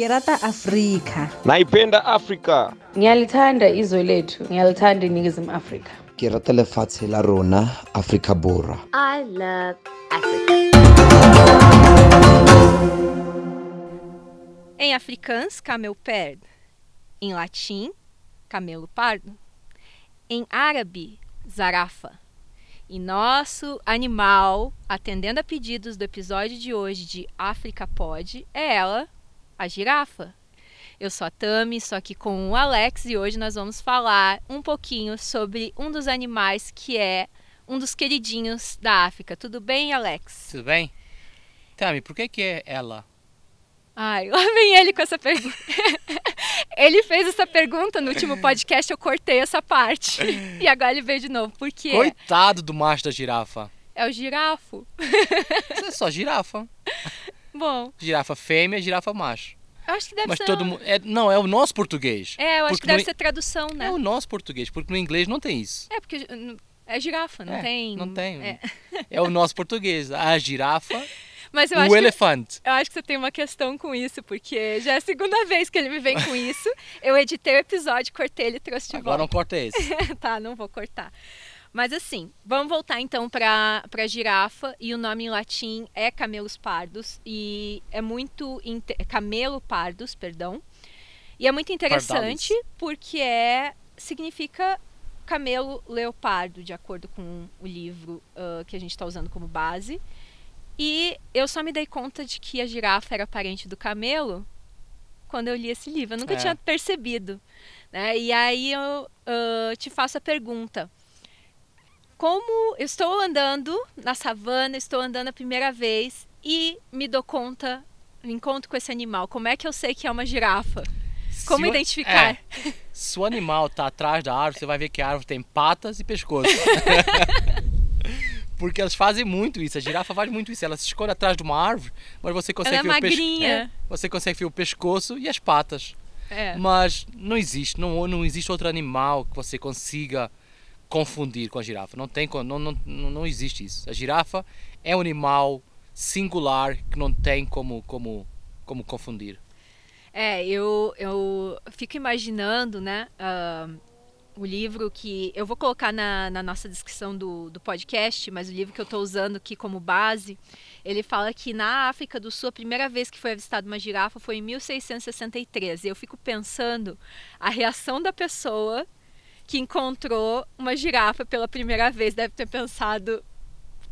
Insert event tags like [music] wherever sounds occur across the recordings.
Kirata Afrika. Naipenda Afrika. Ngiyalithanda izwe lethu, ngiyalithanda iningizimu Afrika. ke rata lefatshe la rona afrika borwa I love Africa. Em africans, camelo pardo. Em latim, camelo pardo. Em árabe, zarafa. E nosso animal, atendendo a pedidos do episódio de hoje de África Pod, é ela, a girafa. Eu sou a Tami, estou aqui com o Alex e hoje nós vamos falar um pouquinho sobre um dos animais que é um dos queridinhos da África. Tudo bem, Alex? Tudo bem? Tami, por que que é ela? Ai, lá vem ele com essa pergunta. [laughs] ele fez essa pergunta no último podcast, eu cortei essa parte. E agora ele veio de novo. Por quê? Coitado do macho da girafa. É o girafo. Isso é só girafa. [laughs] Bom, Girafa fêmea, girafa macho. eu acho que deve Mas ser. todo mundo. É, não, é o nosso português. É, eu acho que deve no- ser tradução, né? É o nosso português, porque no inglês não tem isso. É, porque é girafa, não É, tem. Não tem. É. [laughs] É o nosso português. A girafa, [laughs] Mas eu o acho, que, elefante. eu acho que você tem uma questão com isso, porque já é a segunda [laughs] vez que ele me vem com isso. Eu editei o episódio, cortei ele e trouxe de Agora não volta. corta esse. tá, não vou cortar. Mas assim, vamos voltar então para a girafa e o nome em latim é camelos pardos e é muito é camelo pardos, perdão. E é muito interessante porque é significa camelo leopardo, de acordo com o livro ah, que a gente está usando como base. E eu só me dei conta de que a girafa era parente do camelo quando eu li esse livro. Eu nunca É. tinha percebido. Né? E aí eu ah, te faço a pergunta. Como eu estou andando na savana, estou andando a primeira vez e me dou conta, me encontro com esse animal, como é que eu sei que é uma girafa? Como Se o- identificar? é, se o animal está atrás da árvore, você vai ver que a árvore tem patas e pescoço. [laughs] Porque elas fazem muito isso, a girafa faz muito isso. Ela se esconde atrás de uma árvore, mas você consegue é ver o pescoço. magrinha. você consegue ver o pescoço e as patas. É. Mas não existe, não, não existe outro animal que você consiga confundir com a girafa. Não tem, não, não, não existe isso. A girafa é um animal singular que não tem como, como, como confundir. É, eu, eu fico imaginando, né, ah, o livro que eu vou colocar na, na nossa descrição do, do podcast, mas o livro que eu estou usando aqui como base, ele fala que na África do Sul, a primeira vez que foi avistada uma girafa foi em 1663. E eu fico pensando a reação da pessoa que encontrou uma girafa pela primeira vez. Deve ter pensado,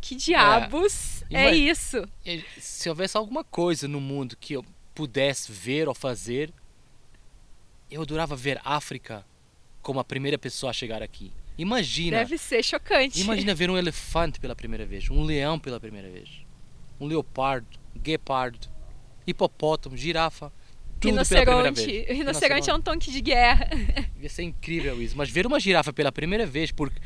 que diabos é, Ima- isso? E Se houvesse alguma coisa no mundo que eu pudesse ver ou fazer, eu adorava ver África como a primeira pessoa a chegar aqui. Imagina, Deve ser chocante. imagina [laughs] ver um elefante pela primeira vez, um leão pela primeira vez, um leopardo, guepardo, hipopótamo, girafa, tudo pela primeira vez. Rinoceronte. Rinoceronte é um tanque de guerra. [laughs] Ia ser incrível isso, mas ver uma girafa pela primeira vez, porque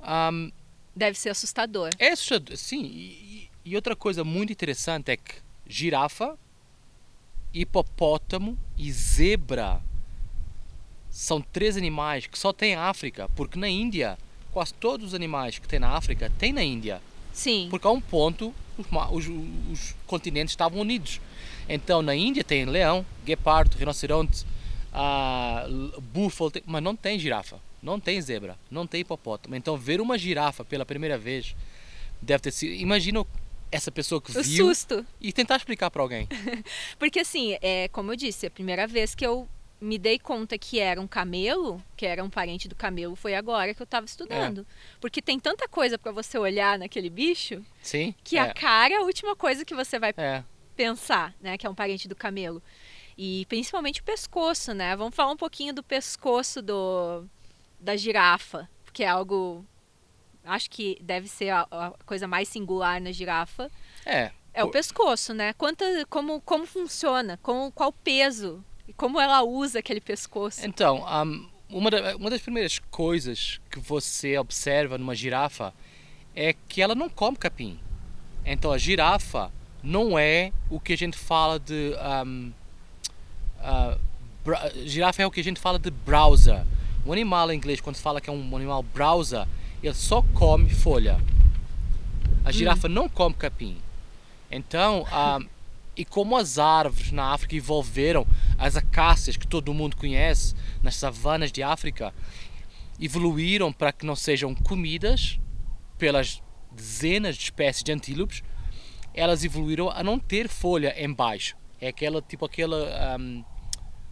ahm, Deve ser assustador. É assustador, sim. E, e- outra coisa muito interessante é que girafa, hipopótamo e zebra são três animais que só tem na África, porque na Índia, quase todos os animais que tem na África tem na Índia. Sim. Porque a um ponto os, os- os continentes estavam unidos. Então na Índia tem leão, guepardo, rinoceronte, l- búfalo, tem- mas não tem girafa, não tem zebra, não tem hipopótamo. Então ver uma girafa pela primeira vez deve ter sido. Imagina essa pessoa que O viu susto. e tentar explicar para alguém. [laughs] Porque assim, é, como eu disse, a primeira vez que eu me dei conta que era um camelo, que era um parente do camelo, foi agora que eu tava estudando. Porque tem tanta coisa para você olhar naquele bicho Sim? que é, a cara é a última coisa que você vai é. Pensar, né, que é um parente do camelo. E principalmente o pescoço, né? Vamos falar um pouquinho do pescoço do da girafa, que é algo acho que deve ser a, a coisa mais singular na girafa. É. É o pescoço, né? Quanta, como, como funciona, com, qual peso, e como ela usa aquele pescoço. Então, ahm, uma, da- uma das primeiras coisas que você observa numa girafa é que ela não come capim. Então, a girafa não é o que a gente fala de. ah, bra- girafa é o que a gente fala de browser. O animal em inglês, quando se fala que é um animal browser, ele só come folha. A girafa não come capim. Então, ahm, E como as árvores na África evolveram, as acácias que todo mundo conhece nas savanas de África, evoluíram para que não sejam comidas pelas dezenas de espécies de antílopes, elas evoluíram a não ter folha embaixo. É aquela tipo aquela um,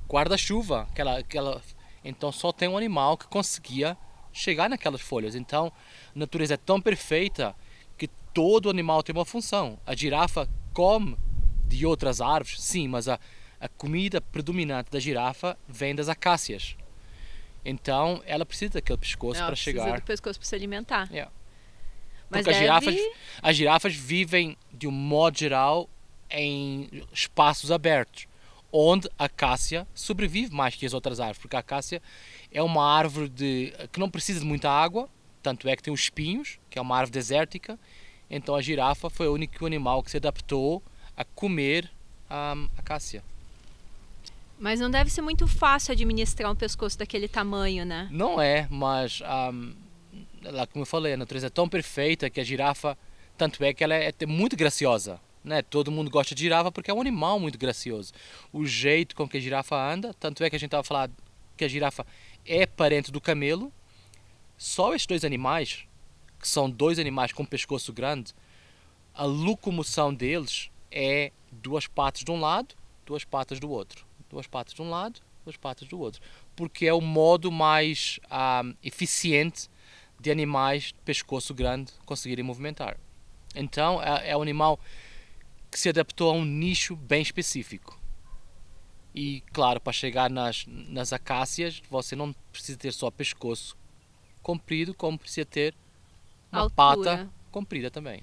guarda-chuva, aquela, aquela. Então só tem um animal que conseguia chegar naquelas folhas. Então a natureza é tão perfeita que todo animal tem uma função. A girafa come de outras árvores, sim, mas a, a comida predominante da girafa vem das acácias. Então ela precisa daquele pescoço para precisa chegar. do pescoço para se alimentar. Yeah. Mas Porque as deve- girafas, as girafas vivem, de um modo geral, em espaços abertos, onde a acácia sobrevive mais que as outras árvores, porque a acácia é uma árvore de, que não precisa de muita água, tanto é que tem os espinhos, que é uma árvore desértica, então a girafa foi o único animal que se adaptou a comer a acácia. Mas não deve ser muito fácil administrar um pescoço daquele tamanho, né? Não é, mas ahm, lá como eu falei, a natureza é tão perfeita que a girafa, tanto é que ela é, é muito graciosa. Né? Todo mundo gosta de girafa porque é um animal muito gracioso. O jeito com que a girafa anda, tanto é que a gente estava falando que a girafa é parente do camelo. Só estes dois animais, que são dois animais com pescoço grande, a locomoção deles é duas patas de um lado, duas patas do outro. Duas patas de um lado, duas patas do outro. Porque é o modo mais ah, eficiente de animais de pescoço grande conseguirem movimentar. Então é, é um animal que se adaptou a um nicho bem específico. E claro, para chegar nas, nas acácias, você não precisa ter só pescoço comprido, como precisa ter uma Altura. pata comprida também.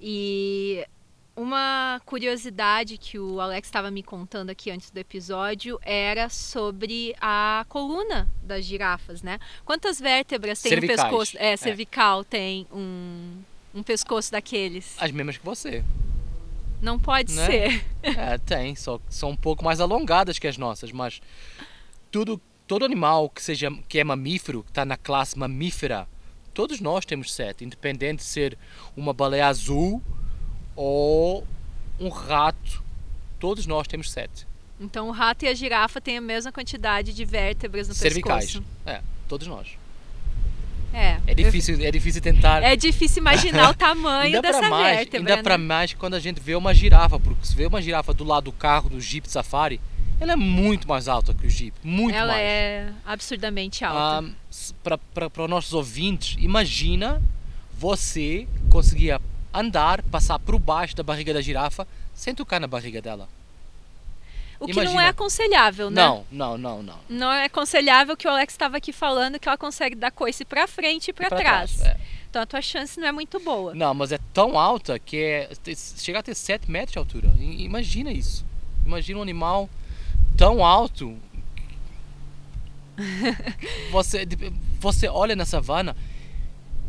E uma curiosidade que o Alex estava me contando aqui antes do episódio era sobre a coluna das girafas, né? Quantas vértebras tem Cervicais. um pescoço? É, É. cervical tem um, um pescoço daqueles. As mesmas que você. Não pode Né? ser. É, tem, só são um pouco mais alongadas que as nossas, mas tudo, todo animal que seja que é mamífero, que está na classe mamífera, todos nós temos sete, independente de ser uma baleia azul ou um rato, todos nós temos sete. Então o rato e a girafa têm a mesma quantidade de vértebras no cervicais. pescoço. É, todos nós. É. É difícil, é difícil tentar. É difícil imaginar o [laughs] tamanho dessa para mais, vértebra. ainda para né? mais quando a gente vê uma girafa, porque se vê uma girafa do lado do carro do Jeep Safari, ela é muito mais alta que o Jeep, muito Ela mais. é absurdamente alta. para os nossos ouvintes, imagina você conseguir andar, passar por baixo da barriga da girafa sem tocar na barriga dela. o que não imagina. é aconselhável, né? Não, não, não, não. Não é aconselhável que o Alex estava aqui falando que ela consegue dar coice para frente e para Pra trás. é. Então a tua chance não é muito boa. Não, mas é tão alta que é, chega a ter 7 metros de altura. Imagina isso. Imagina um animal tão alto. [laughs] Você, você olha na savana,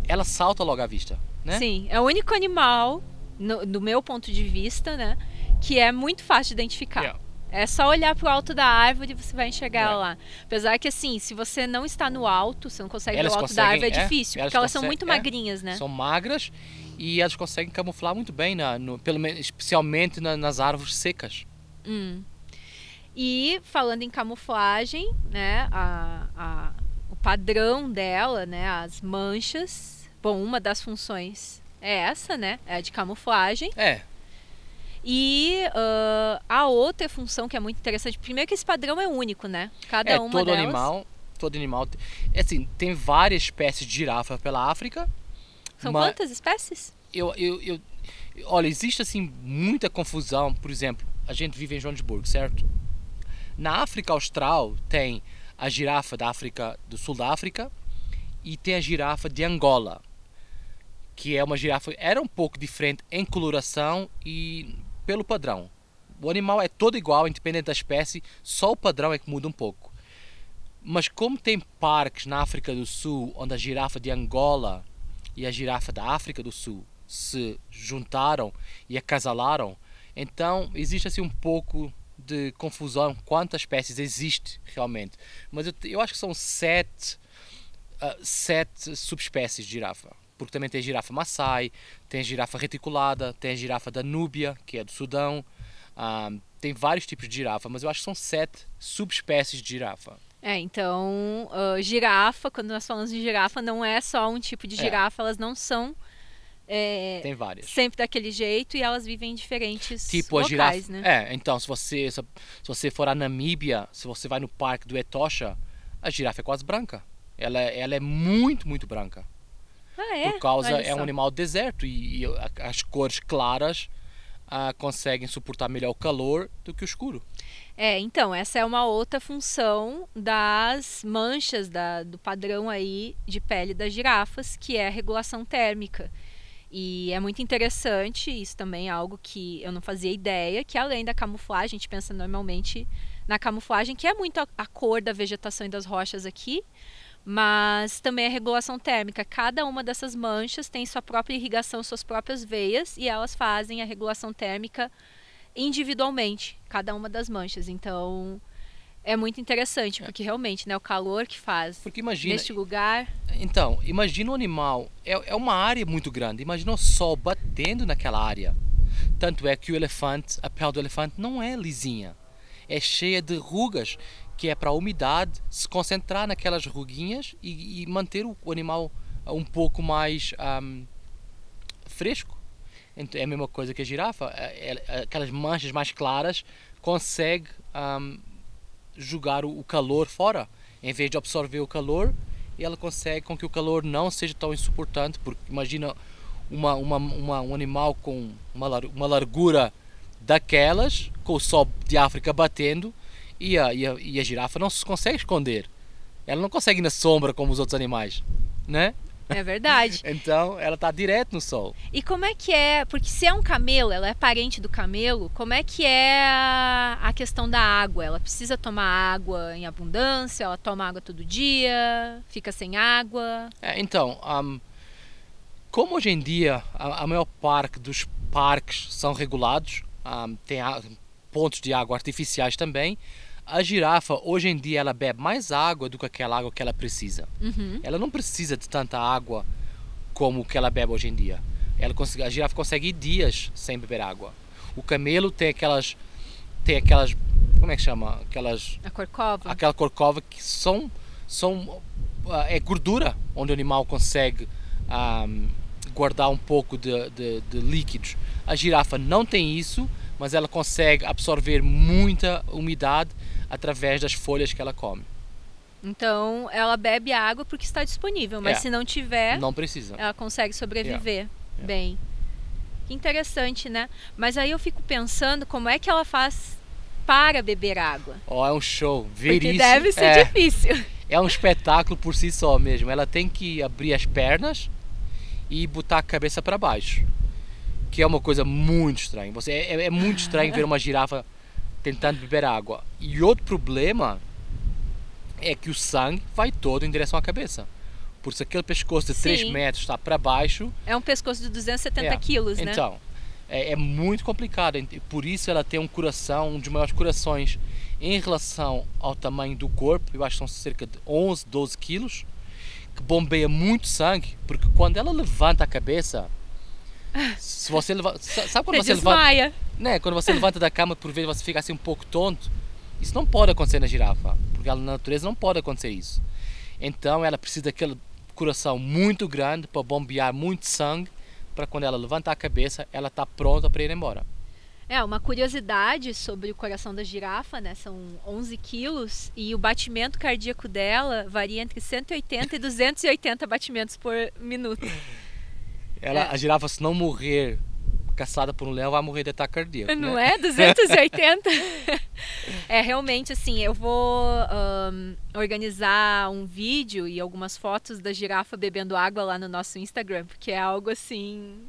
ela salta logo à vista, né? Sim, é o único animal, no, do meu ponto de vista, né, que é muito fácil de identificar. Yeah. É só olhar pro alto da árvore e você vai enxergar ela lá. Apesar que, assim, se você não está no alto, você não consegue Elas ver o alto da árvore, é é, difícil, elas porque elas são muito é. magrinhas, né? São magras e elas conseguem camuflar muito bem, na, no, pelo menos, especialmente na- nas árvores secas. Hum. E falando em camuflagem, né, a, a- o padrão dela, né, as manchas. Bom, uma das funções é essa, né, é a de camuflagem. É, E ah, a outra função que é muito interessante, primeiro que esse padrão é único, né? Cada é uma todo delas. animal, todo animal, é assim, tem várias espécies de girafa pela África. São mas- quantas espécies? eu, eu, eu- olha, existe assim muita confusão. Por exemplo, a gente vive em Joanesburgo, certo? Na África Austral tem a girafa da África do Sul da África e tem a girafa de Angola, que é uma girafa era um pouco diferente em coloração e pelo padrão. O animal é todo igual, independente da espécie, só o padrão é que muda um pouco. Mas como tem parques na África do Sul onde a girafa de Angola e a girafa da África do Sul se juntaram e acasalaram, então existe assim um pouco de confusão quantas espécies existe realmente. Mas eu, eu acho que são sete, ah, sete subespécies de girafa. Porque também tem a girafa Maasai, tem a girafa reticulada, tem a girafa da Núbia, que é do Sudão, Ah, tem vários tipos de girafa, mas eu acho que são sete subespécies de girafa. É, então, ah, girafa, quando nós falamos de girafa, não é só um tipo de É. girafa, elas não são é, Tem várias. sempre daquele jeito e elas vivem em diferentes Tipo a locais, girafa. né? É, então se você se, se você for à Namíbia, se você vai no parque do Etosha, a girafa é quase branca. Ela, é- ela é muito, muito branca. Ah, é? Por causa é um animal deserto e, e as cores claras ah, conseguem suportar melhor o calor do que o escuro. É, então, essa é uma outra função das manchas da- do padrão aí de pele das girafas, que é a regulação térmica. E é muito interessante, isso também é algo que eu não fazia ideia, que além da camuflagem, a gente pensa normalmente na camuflagem, que é muito a, a cor da vegetação e das rochas aqui, mas também a regulação térmica. Cada uma dessas manchas tem sua própria irrigação, suas próprias veias, e elas fazem a regulação térmica individualmente, cada uma das manchas. Então, é muito interessante, porque realmente, né, o calor que faz Porque imagina, neste lugar, então, imagina um animal, é, é uma área muito grande, imagina o sol batendo naquela área. Tanto é que o elefante, a pele do elefante não é lisinha, é cheia de rugas, que é para a umidade se concentrar naquelas ruguinhas e, e manter o, animal um pouco mais ahm, fresco. Então, é a mesma coisa que a girafa, é- é- aquelas manchas mais claras consegue ahm, jogar o, calor fora, em vez de absorver o calor, ela consegue com que o calor não seja tão insuportante, porque imagina uma, uma, uma- um animal com uma, uma largura daquelas, com o sol de África batendo, e a, e a, e a girafa não se consegue esconder. Ela não consegue ir na sombra como os outros animais, né? é verdade. [laughs] Então ela está direto no sol. E como é que é? Porque se é um camelo, ela é parente do camelo, como é que é a, a questão da água? Ela precisa tomar água em abundância? Ela toma água todo dia? Fica sem água? É, então, ahm, como hoje em dia a, a maior parte dos parques são regulados, ahm, tem a- pontos de água artificiais também, a girafa hoje em dia ela bebe mais água do que aquela água que ela precisa. Uhum. Ela não precisa de tanta água como que ela bebe hoje em dia. Ela consegue, a girafa consegue ir dias sem beber água. O camelo tem aquelas tem aquelas como é que chama? Aquelas A corcova? aquela corcova que são, são ah, é gordura onde o animal consegue ahm, guardar um pouco de, de, de líquidos. A girafa não tem isso, mas ela consegue absorver muita umidade através das folhas que ela come. Então, ela bebe água porque está disponível, mas É. se não tiver, Não precisa. ela consegue sobreviver Yeah. bem. Que interessante, né? Mas aí eu fico pensando como é que ela faz para beber água. Ó, é um show. Ver Porque deve ser é, difícil. é um espetáculo por si só mesmo. Ela tem que abrir as pernas e botar a cabeça para baixo. Que é uma coisa muito estranha. Você, é, é muito estranho ver uma girafa tentando beber água. E outro problema é que o sangue vai todo em direção à cabeça. Por se aquele pescoço de 3 Sim. metros está para baixo, É um pescoço de 270 É. quilos, né? então, é, é muito complicado. E Por isso ela tem um coração, um dos maiores corações em relação ao tamanho do corpo. Eu acho que são cerca de 11, 12 quilos. Que bombeia muito sangue. Porque quando ela levanta a cabeça... [laughs] Se você leva, sa- sabe quando Você você levanta. Né, quando você levanta da cama por vezes você fica assim um pouco tonto? Isso não pode acontecer na girafa. Porque ela, na natureza não pode acontecer isso. Então ela precisa daquele coração muito grande para bombear muito sangue para quando ela levantar a cabeça, ela está pronta para ir embora. É, uma curiosidade sobre o coração da girafa, né? São 11 quilos e o batimento cardíaco dela varia entre 180 e 280 batimentos por minuto. Ela, É. A girafa, se não morrer caçada por um leão, vai morrer de ataque cardíaco. Não né? é? 280? [laughs] é, realmente, assim, eu vou ahn, organizar um vídeo e algumas fotos da girafa bebendo água lá no nosso Instagram, porque é algo assim.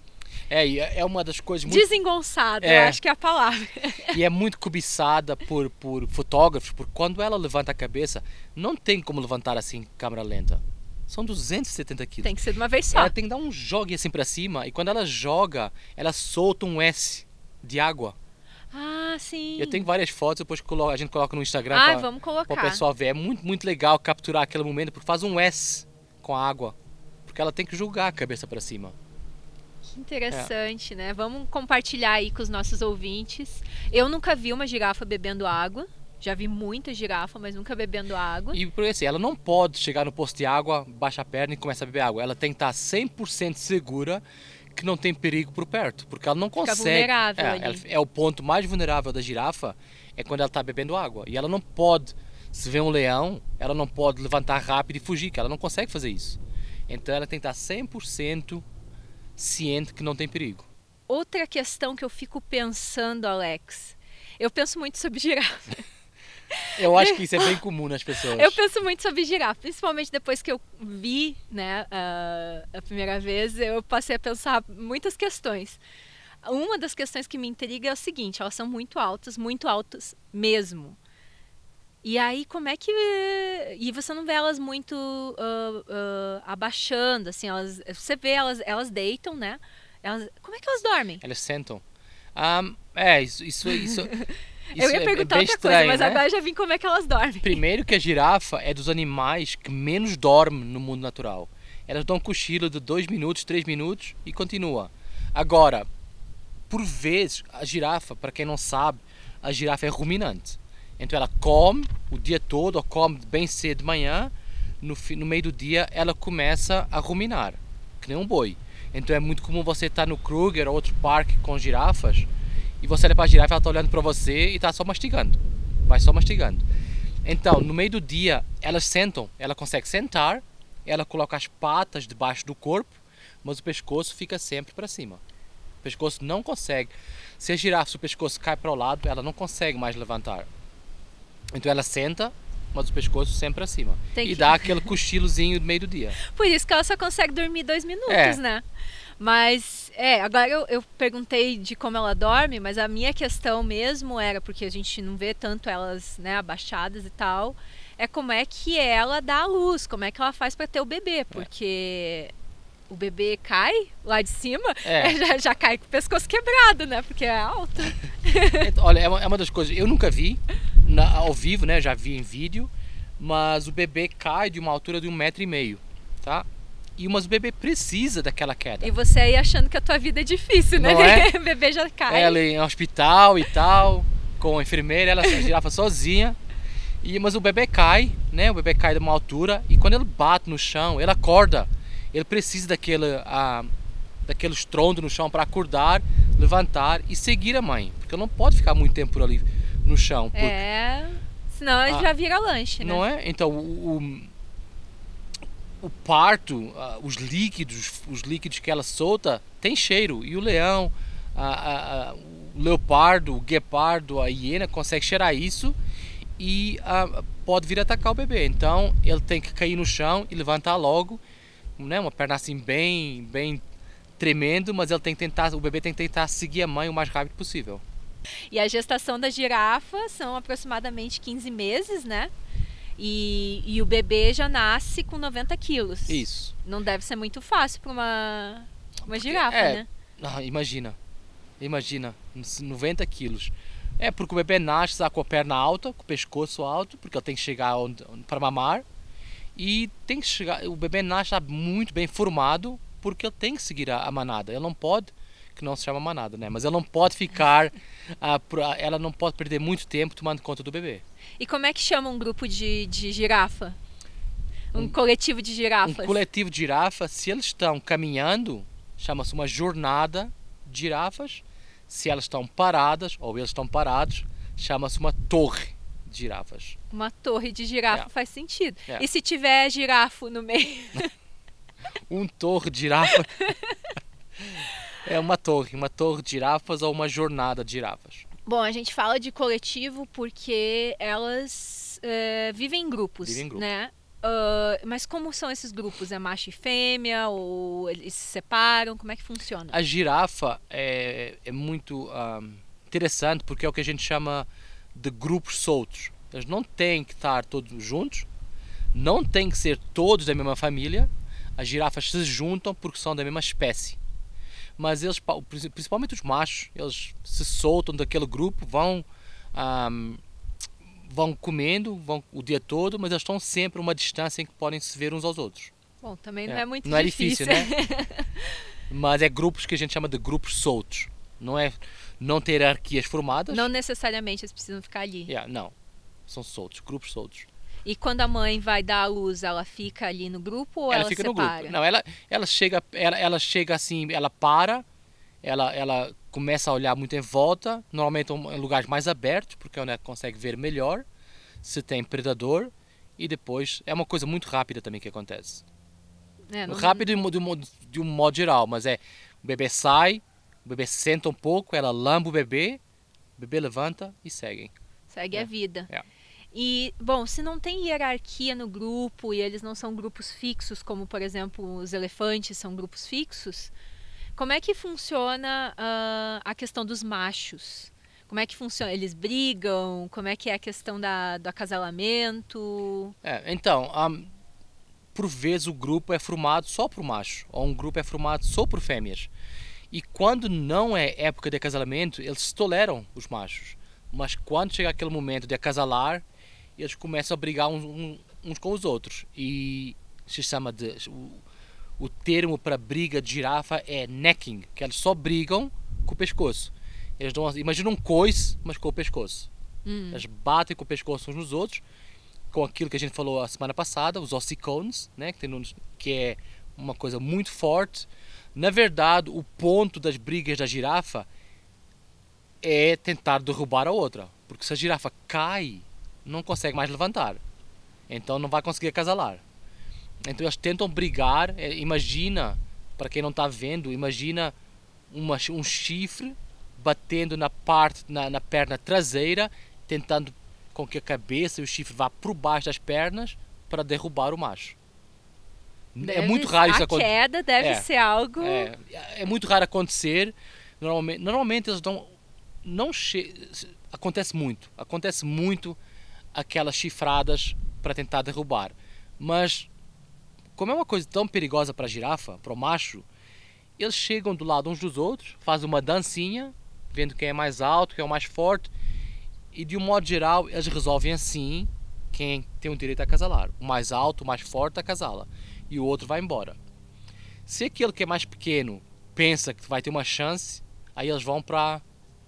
É, e é uma das coisas muito desengonçado, eu É. acho que é a palavra. [laughs] e é muito cobiçada por, por fotógrafos, porque quando ela levanta a cabeça, não tem como levantar assim câmera lenta. São 270 quilos. Tem que ser de uma vez só. Ela tem que dar um jogue assim para cima e quando ela joga, ela solta um S de água. Ah, sim. Eu tenho várias fotos, depois a gente coloca no Instagram Ah, para vamos o colocar. pessoal ver. É muito, muito legal capturar aquele momento porque faz um S com a água. Porque ela tem que jogar a cabeça para cima. Que interessante, né? Vamos compartilhar aí com os nossos ouvintes. Eu nunca vi uma girafa bebendo água. Já vi muita girafa, mas nunca bebendo água. E por assim, ela não pode chegar no posto de água, baixa a perna e começar a beber água. Ela tem que estar 100% segura que não tem perigo por perto, porque ela não Fica consegue. vulnerável é, ela- é o ponto mais vulnerável da girafa é quando ela está bebendo água. E ela não pode, se vê um leão, ela não pode levantar rápido e fugir, que ela não consegue fazer isso. Então ela tem que estar 100% ciente que não tem perigo. Outra questão que eu fico pensando, Alex. Eu penso muito sobre girafa. [laughs] Eu acho que isso é bem comum nas pessoas. Eu penso muito sobre girafa, principalmente depois que eu vi, né, a, a primeira vez, eu passei a pensar muitas questões. Uma das questões que me intriga é o seguinte: elas são muito altas, muito altas mesmo. E aí, como é que. E você não vê elas muito ah, ah, abaixando, assim, elas, você vê elas, elas deitam, né? Elas, como é que elas dormem? Elas sentam. Ahm, é, isso, isso, isso, [laughs] eu ia é- perguntar outra estranho, coisa, mas né? agora já vi como é que elas dormem. Primeiro que a girafa é dos animais que menos dorme no mundo natural. Elas dão um cochilo de 2 minutos, 3 minutos e continua. Agora, por vezes, a girafa, para quem não sabe, a girafa é ruminante. Então ela come o dia todo, ou come bem cedo de manhã, no, no meio do dia ela começa a ruminar, que nem um boi. Então é muito comum você estar no Kruger ou outro parque com girafas e você olha para a girafa, ela está olhando para você e está só mastigando. Vai só mastigando. Então, no meio do dia, elas sentam, ela consegue sentar, ela coloca as patas debaixo do corpo, mas o pescoço fica sempre para cima. O pescoço não consegue. Se a girafa, se o pescoço cai para o lado, ela não consegue mais levantar. Então ela senta, mas o pescoço sempre acima. Tem E que- dá [laughs] aquele cochilozinho no meio do dia. Por isso que ela só consegue dormir dois minutos, É. né? Mas, é, agora eu, eu perguntei de como ela dorme, mas a minha questão mesmo era, porque a gente não vê tanto elas, né, abaixadas e tal, é como é que ela dá a luz, como é que ela faz para ter o bebê, porque o bebê cai lá de cima, É. [laughs] já, já cai com o pescoço quebrado, né, porque é alto. [laughs] Olha, é uma, é uma das coisas. Eu nunca vi na- ao vivo, né? Já vi em vídeo, mas o bebê cai de uma altura de um metro e meio, tá? E mas o bebê precisa daquela queda. E você aí achando que a tua vida é difícil, né? Não é? [laughs] o bebê já cai. Ela em hospital e tal, com a enfermeira, ela a girafa sozinha. E, mas o bebê cai, né? O bebê cai de uma altura e quando ele bate no chão, ele acorda. Ele precisa daquele, ah, daquele estrondo no chão para acordar, levantar e seguir a mãe. Porque ele não pode ficar muito tempo por ali no chão. porque- É, senão ele Ah, já vira lanche, né? Não é? Então, o, o, o parto, os líquidos, os líquidos que ela solta, tem cheiro. E o leão, o leopardo, o guepardo, a hiena consegue cheirar isso e pode vir atacar o bebê. Então, ele tem que cair no chão e levantar logo, né? Uma perna assim bem, bem tremendo, mas ele tem que tentar, o bebê tem que tentar seguir a mãe o mais rápido possível. E a gestação da girafa são aproximadamente 15 meses, né? E, e o bebê já nasce com 90 quilos. Isso. Não deve ser muito fácil para uma, uma girafa, é, né? Ah, imagina. Imagina, uns 90 quilos. É porque o bebê nasce já com a perna alta, com o pescoço alto, porque ele tem que chegar para mamar. E tem que chegar. O bebê nasce já muito bem formado, porque ele tem que seguir a, a manada. Ele não pode, que não se chama manada, né? Mas ele não pode ficar. ah, por- ah, ela não pode perder muito tempo tomando conta do bebê. E como é que chama um grupo de, de girafa? Um, coletivo de Um girafas? coletivo de girafas, se eles estão caminhando, chama-se uma jornada de girafas. Se elas estão paradas, ou eles estão parados, chama-se uma torre de girafas. Uma torre de girafa É. faz sentido. É. E se tiver girafo no meio? [laughs] Um torre de girafa [laughs] é uma torre, uma torre de girafas ou uma jornada de girafas. Bom, a gente fala de coletivo porque elas é, vivem em grupos, Vivem em grupo. né? Ah, mas como são esses grupos? É macho e fêmea? Ou eles se separam? Como é que funciona? A girafa é, é muito ah, interessante porque é o que a gente chama de grupos soltos. Eles não têm que estar todos juntos, não têm que ser todos da mesma família. As girafas se juntam porque são da mesma espécie. Mas eles, pa- principalmente os machos, eles se soltam daquele grupo, vão ah, vão comendo vão o dia todo, mas eles estão sempre a uma distância em que podem se ver uns aos outros. Bom, também não É. é muito Não é difícil. difícil, né? [laughs] Mas é grupos que a gente chama de grupos soltos. Não é não ter hierarquias formadas. Não necessariamente eles precisam ficar ali. Yeah, não. São soltos, grupos soltos. E quando a mãe vai dar a luz, ela fica ali no grupo ou ela, ela fica separa? no grupo. Não, ela, ela chega, ela, ela chega assim, ela para, ela, ela começa a olhar muito em volta, normalmente em lugares mais abertos, porque é onde ela consegue ver melhor se tem predador, e depois é uma coisa muito rápida também que acontece. É, não- Rápido de, um- de, modo- de um modo geral, mas é o bebê sai, o bebê senta um pouco, ela lambe o bebê, o bebê levanta e seguem. Segue É, a vida. é. E, bom, se não tem hierarquia no grupo e eles não são grupos fixos, como, por exemplo, os elefantes são grupos fixos, como é que funciona ah, a questão dos machos? Como é que funciona? Eles brigam? Como é que é a questão da, do acasalamento? É, então, ahm, por vezes o grupo é formado só por macho, ou um grupo é formado só por fêmeas. E quando não é época de acasalamento, eles toleram os machos. Mas quando chega aquele momento de acasalar, eles começam a brigar uns, um- uns com os outros. E se chama de. O, o termo para briga de girafa é necking, que eles só brigam com o pescoço. Eles dão, imagina um coice, mas com o pescoço. Hum. Eles batem com o pescoço uns nos outros, com aquilo que a gente falou a semana passada, os ossicones, né, que, tem nos- que é uma coisa muito forte. Na verdade, o ponto das brigas da girafa é tentar derrubar a outra, porque se a girafa cai, não consegue mais levantar, então não vai conseguir acasalar. Então eles tentam brigar. é, imagina, para quem não está vendo, imagina uma, um chifre batendo na parte na, na perna traseira, tentando com que a cabeça e o chifre vá por baixo das pernas para derrubar o macho. é Deve- muito raro isso A acontecer. queda deve É, ser algo. É, é muito raro acontecer. Normalmente, normalmente eles dão. Não che... Acontece muito. Acontece muito aquelas chifradas para tentar derrubar. Mas, como é uma coisa tão perigosa para a girafa, para o macho, eles chegam do lado uns dos outros, fazem uma dancinha, vendo quem é mais alto, quem é o mais forte. E de um modo geral, eles resolvem assim quem tem o direito a acasalar. O mais alto, o mais forte acasala. E o outro vai embora. Se aquele que é mais pequeno pensa que vai ter uma chance, aí eles vão para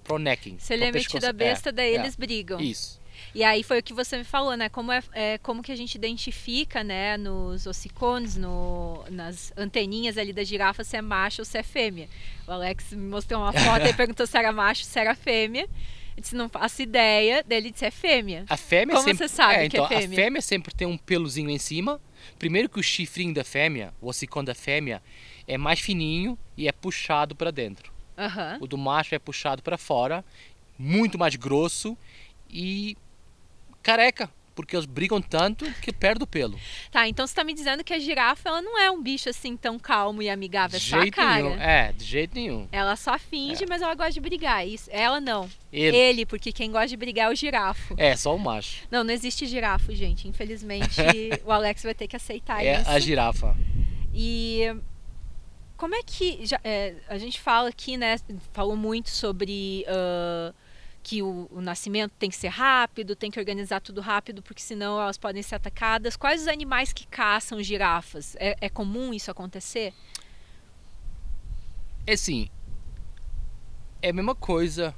o necking. Se ele é metido a besta, É, daí é. eles brigam. Isso. E aí foi o que você me falou, né? Como, é, é, como que a gente identifica, né, nos ossicones, no, nas anteninhas ali da girafa, se é macho ou se é fêmea. O Alex me mostrou uma foto e [laughs] perguntou se era macho, se era fêmea. Eu disse, não faço ideia dele disse é fêmea. A fêmea Como sempre, você sabe é, que é então, fêmea? A fêmea sempre tem um pelozinho em cima. Primeiro que o chifrinho da fêmea, o ossicone da fêmea, é mais fininho e é puxado para dentro. Aham. O do macho é puxado para fora, muito mais grosso e careca, porque eles brigam tanto que perde o pelo. Tá, então você tá me dizendo que a girafa, ela não é um bicho assim tão calmo e amigável, é de só jeito cara. nenhum. É, de jeito nenhum. Ela só finge, mas ela gosta de brigar. Isso, ela não. Ele, Ele, porque quem gosta de brigar é o girafo. é só o macho. Não, não existe girafo, gente. Infelizmente, [laughs] o Alex vai ter que aceitar É isso. a girafa. E como é que já- é, a gente fala aqui, né? Falou muito sobre ah, que o, o nascimento tem que ser rápido, tem que organizar tudo rápido, porque senão elas podem ser atacadas. Quais os animais que caçam girafas? É, é comum isso acontecer? É assim, é a mesma coisa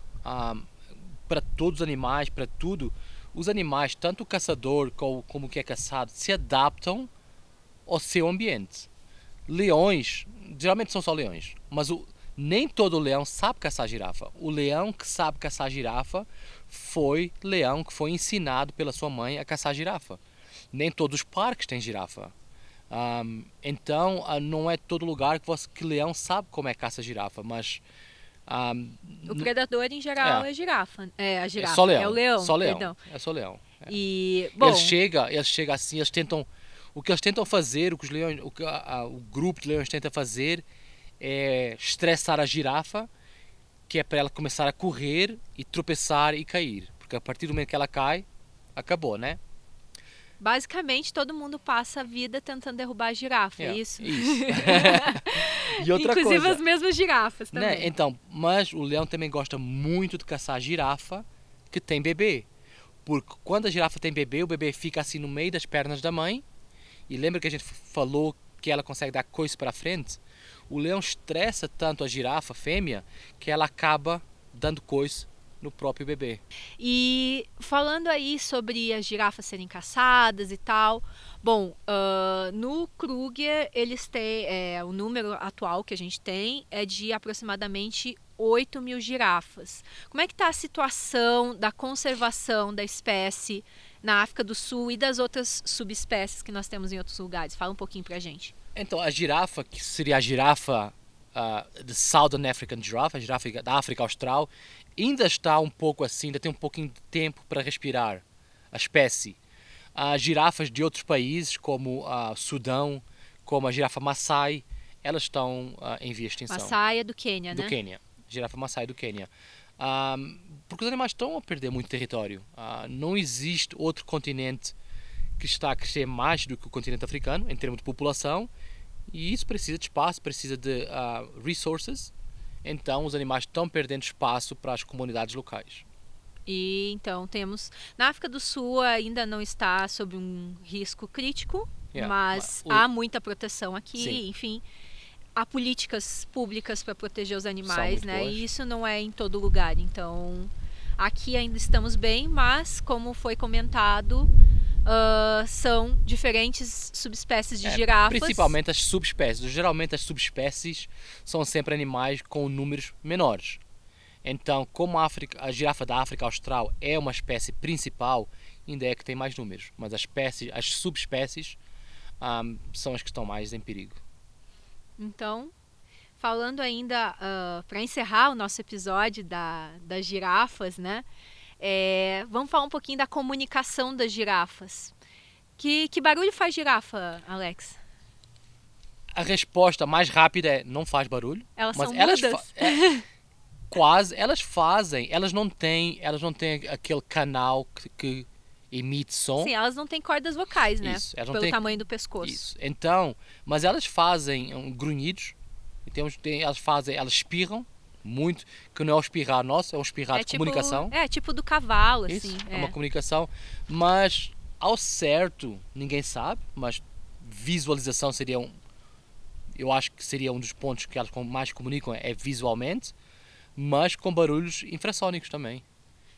para todos os animais, para tudo. Os animais, tanto o caçador como, como o que é caçado, se adaptam ao seu ambiente. Leões, geralmente são só leões, mas o, nem todo leão sabe caçar girafa. O leão que sabe caçar girafa foi leão que foi ensinado pela sua mãe a caçar girafa. Nem todos os parques têm girafa. Ahm, então, ah, não é todo lugar que, você, que leão sabe como é caça girafa, mas ahm, O predador, em geral, É. é, girafa. É a é girafa. só leão. É o leão. Só leão. Perdão. É só leão. E, bom, Eles chegam, eles chegam assim, eles tentam. O que eles tentam fazer, o que os leões, o, que a- a- o grupo de leões tenta fazer é estressar a girafa, que é para ela começar a correr e tropeçar e cair. Porque a partir do momento que ela cai, acabou, né? basicamente, todo mundo passa a vida tentando derrubar a girafa, é, É, isso? Isso. [laughs] e outra Inclusive coisa. as mesmas girafas também. Né? Então, mas o leão também gosta muito de caçar girafa que tem bebê. Porque quando a girafa tem bebê, o bebê fica assim no meio das pernas da mãe. E lembra que a gente falou que ela consegue dar coice para frente? O leão estressa tanto a girafa fêmea que ela acaba dando coice no próprio bebê. E falando aí sobre as girafas serem caçadas e tal, bom, uh, no Kruger eles têm, é, o número atual que a gente tem é de aproximadamente 8 mil girafas. Como é que está a situação da conservação da espécie na África do Sul e das outras subespécies que nós temos em outros lugares? Fala um pouquinho pra gente. Então, a girafa, que seria a girafa uh, the Southern African Giraffe, a girafa da África Austral, ainda está um pouco assim, ainda tem um pouquinho de tempo para respirar a espécie. As girafas de outros países, como a Sudão, como a girafa Maasai, elas estão uh, em via de extinção. Maasai é do Quênia, do né? Quênia. Girafa Maasai do Quênia. Um, porque os animais estão a perder muito território. Uh, não existe outro continente que está a crescer mais do que o continente africano, em termos de população, e isso precisa de espaço, precisa de uh, resources. Então, os animais estão perdendo espaço para as comunidades locais. E então temos na África do Sul ainda não está sob um risco crítico, Yeah, mas o- há muita proteção aqui, Sim. enfim. Há políticas públicas para proteger os animais, né? boas. E isso não é em todo lugar. Então, aqui ainda estamos bem, mas como foi comentado, ah, são diferentes subespécies de É, girafas. Principalmente as subespécies. Geralmente as subespécies são sempre animais com números menores. Então, como a, África, a girafa da África Austral é uma espécie principal, ainda é que tem mais números. Mas as, espécies, as subespécies ahm, são as que estão mais em perigo. Então, falando ainda para encerrar o nosso episódio da, das girafas, né? É, vamos falar um pouquinho da comunicação das girafas. Que, que barulho faz girafa, Alex? A resposta mais rápida é não faz barulho. Elas mas são elas é, quase, elas fazem, elas não têm, elas não têm aquele canal que, que emite som. Sim, elas não têm cordas vocais, né? Isso, elas não Pelo têm- tamanho do pescoço. Isso. Então, mas elas fazem um, grunhidos. E tem, elas fazem, elas espirram muito, que não é o espirrar nosso, é um espirrar de tipo, comunicação. É, tipo do cavalo, assim. Isso, é. é. uma comunicação, mas ao certo ninguém sabe, mas visualização seria um eu acho que seria um dos pontos que elas mais comunicam é visualmente, mas com barulhos infrassónicos também.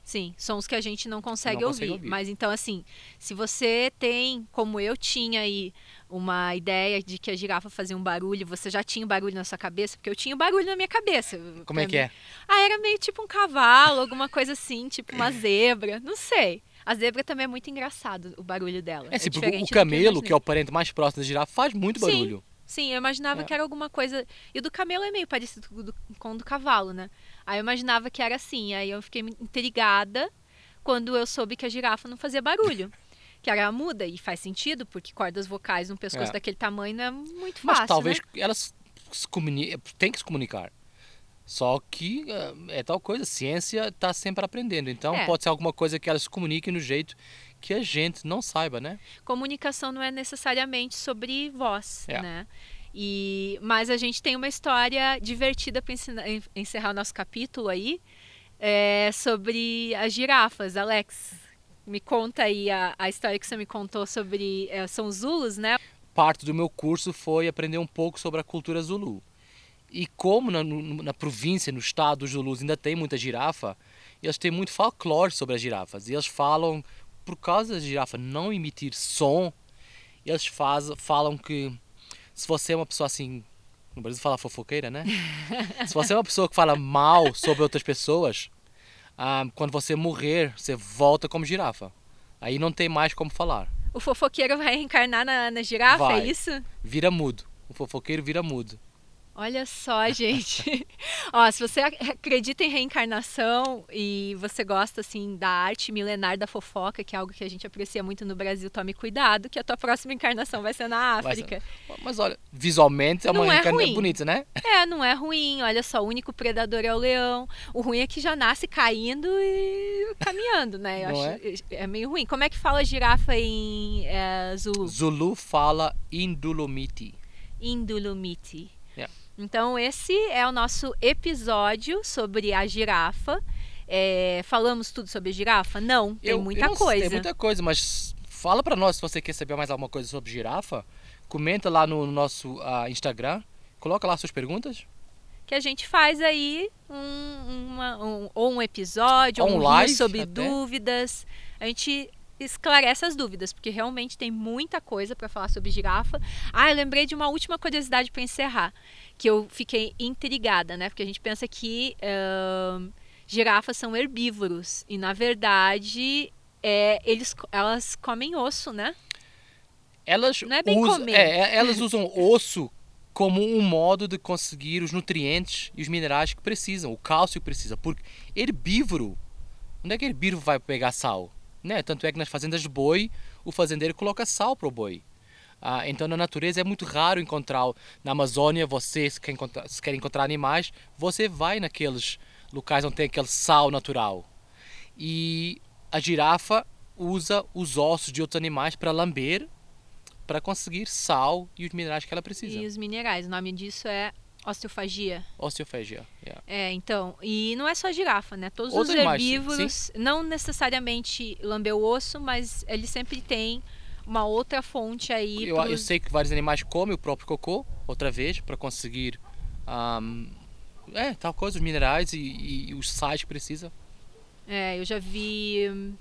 Sim, sons que a gente não consegue, Não ouvir. consegue ouvir. Mas então, assim, se você tem, como eu tinha aí, uma ideia de que a girafa fazia um barulho, você já tinha o barulho na sua cabeça, porque eu tinha o barulho na minha cabeça. Como é Pra que mim- é? Ah, era meio tipo um cavalo, alguma coisa assim, tipo uma zebra, não sei. A zebra também é muito engraçado, o barulho dela. É, assim, porque diferente o que camelo, que, imaginei. é o parente mais próximo da girafa, faz muito Sim. barulho. Sim, eu imaginava É. que era alguma coisa. E o do camelo é meio parecido com o do, com o do cavalo, né? Aí eu imaginava que era assim. Aí eu fiquei intrigada quando eu soube que a girafa não fazia barulho. [laughs] que era muda. E faz sentido, porque cordas vocais num pescoço É. daquele tamanho não é muito Mas fácil. talvez né? elas se comuni- tem que se comunicar. Só que eh, é tal coisa, a ciência está sempre aprendendo. Então É. pode ser alguma coisa que elas se comuniquem no jeito que a gente não saiba, né? Comunicação não é necessariamente sobre voz, É. né? E, mas a gente tem uma história divertida para encerrar o nosso capítulo aí é, sobre as girafas. Alex, me conta aí a, a história que você me contou sobre. é, são Zulus, né? Parte do meu curso foi aprender um pouco sobre a cultura Zulu. E como na, na província, no estado dos Zulus, ainda tem muita girafa, eles têm muito folclore sobre as girafas. E eles falam, por causa da girafa não emitir som, eles faz, falam que se você é uma pessoa assim, no Brasil fala fofoqueira, né? se você é uma pessoa que fala mal sobre outras pessoas, ah, quando você morrer, você volta como girafa. Aí não tem mais como falar. O fofoqueiro vai reencarnar na, na girafa, Vai. é isso? Vira mudo. O fofoqueiro vira mudo. Olha só, [laughs] gente. Ó, se você ac- acredita em reencarnação e você gosta assim da arte milenar da fofoca, que é algo que a gente aprecia muito no Brasil, tome cuidado, que a tua próxima encarnação vai ser na África. Mas olha, visualmente é uma Não é reencarnação ruim. bonita, né? É, não é ruim. Olha só, o único predador é o leão. O ruim é que já nasce caindo e caminhando, né? Eu Não acho é? meio ruim. Como é que fala girafa em é, Zulu? Zulu fala Indulumiti. Indulumiti. Então, esse é o nosso episódio sobre a girafa. É, falamos tudo sobre a girafa? Não, tem Eu- muita eu não coisa. Tem muita coisa, mas fala pra nós se você quer saber mais alguma coisa sobre girafa. Comenta lá no nosso ah, Instagram, coloca lá suas perguntas. Que a gente faz aí um, uma, um, ou um episódio, Ou um um live live sobre até. dúvidas. A gente esclarece as dúvidas, porque realmente tem muita coisa para falar sobre girafa. Ah, eu lembrei de uma última curiosidade para encerrar, que eu fiquei intrigada, né? Porque a gente pensa que ahn, girafas são herbívoros e na verdade é, eles, elas comem osso, né? Elas, Não é bem usam, comer. é, é, elas usam osso como um modo de conseguir os nutrientes e os minerais que precisam, o cálcio que precisa. Porque herbívoro, onde é que herbívoro vai pegar sal? Né? Tanto é que nas fazendas de boi, o fazendeiro coloca sal para o boi. Ah, então na natureza é muito raro encontrar. Na Amazônia, você, se quer, encontrar, se quer encontrar animais, você vai naqueles locais onde tem aquele sal natural. E a girafa usa os ossos de outros animais para lamber para conseguir sal e os minerais que ela precisa. E os minerais. O nome disso é osteofagia. Osteofagia. yeah. É, então, e não é só girafa, né? Todos Outros os animais, herbívoros, não necessariamente lamber o osso, mas ele sempre tem uma outra fonte aí. Eu, eu pros- sei que vários animais comem o próprio cocô, outra vez, para conseguir ahm, é, tal coisa, os minerais e, e os sais que precisa. É, eu já vi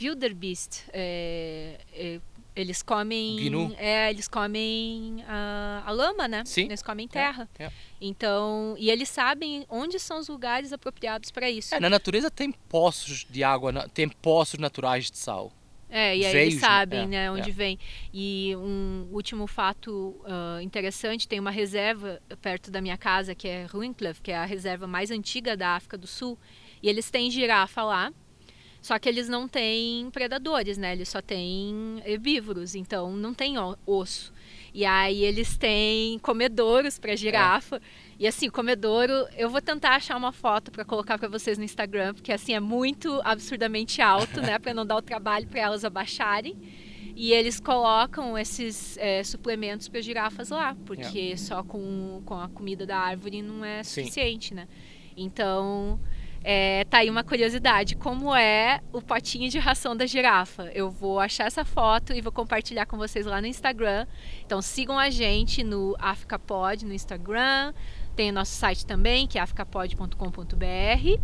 wildebeest. é, é, eles comem. Gnu. É, eles comem a, a lama, né? Sim. Eles comem terra. É, é. Então, e eles sabem onde são os lugares apropriados para isso. É, na natureza tem poços de água, tem poços naturais de sal. É, e aí Veios, eles né? sabem, É, né, onde é. vem. E um último fato ah, interessante, tem uma reserva perto da minha casa, que é Ruincliffe, que é a reserva mais antiga da África do Sul. E eles têm girafa lá, só que eles não têm predadores, né? Eles só têm herbívoros, então não tem osso. E aí eles têm comedouros para girafa. E assim, comedouro, eu vou tentar achar uma foto para colocar para vocês no Instagram, porque assim é muito absurdamente alto, né, para não dar o trabalho para elas abaixarem. E eles colocam esses é, suplementos para girafas lá, porque só com, com a comida da árvore não é Sim. suficiente, né? Então, é, tá aí uma curiosidade, como é o potinho de ração da girafa? Eu vou achar essa foto e vou compartilhar com vocês lá no Instagram. Então sigam a gente no AfricaPod no Instagram, tem o nosso site também, que é africapod.com.br.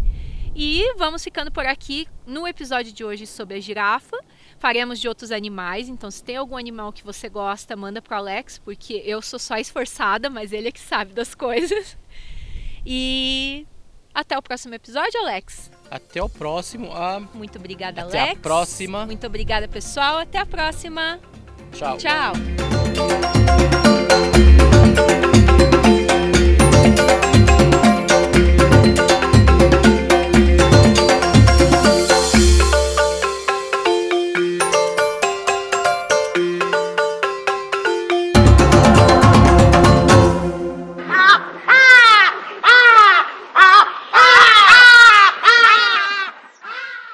E vamos ficando por aqui no episódio de hoje sobre a girafa. Faremos de outros animais, então se tem algum animal que você gosta, manda pro Alex, porque eu sou só esforçada, mas ele é que sabe das coisas. E até o próximo episódio, Alex. Até o próximo. ah, Muito obrigada, Até a Alex. próxima. Muito obrigada, pessoal. Até a próxima. tchau. Tchau.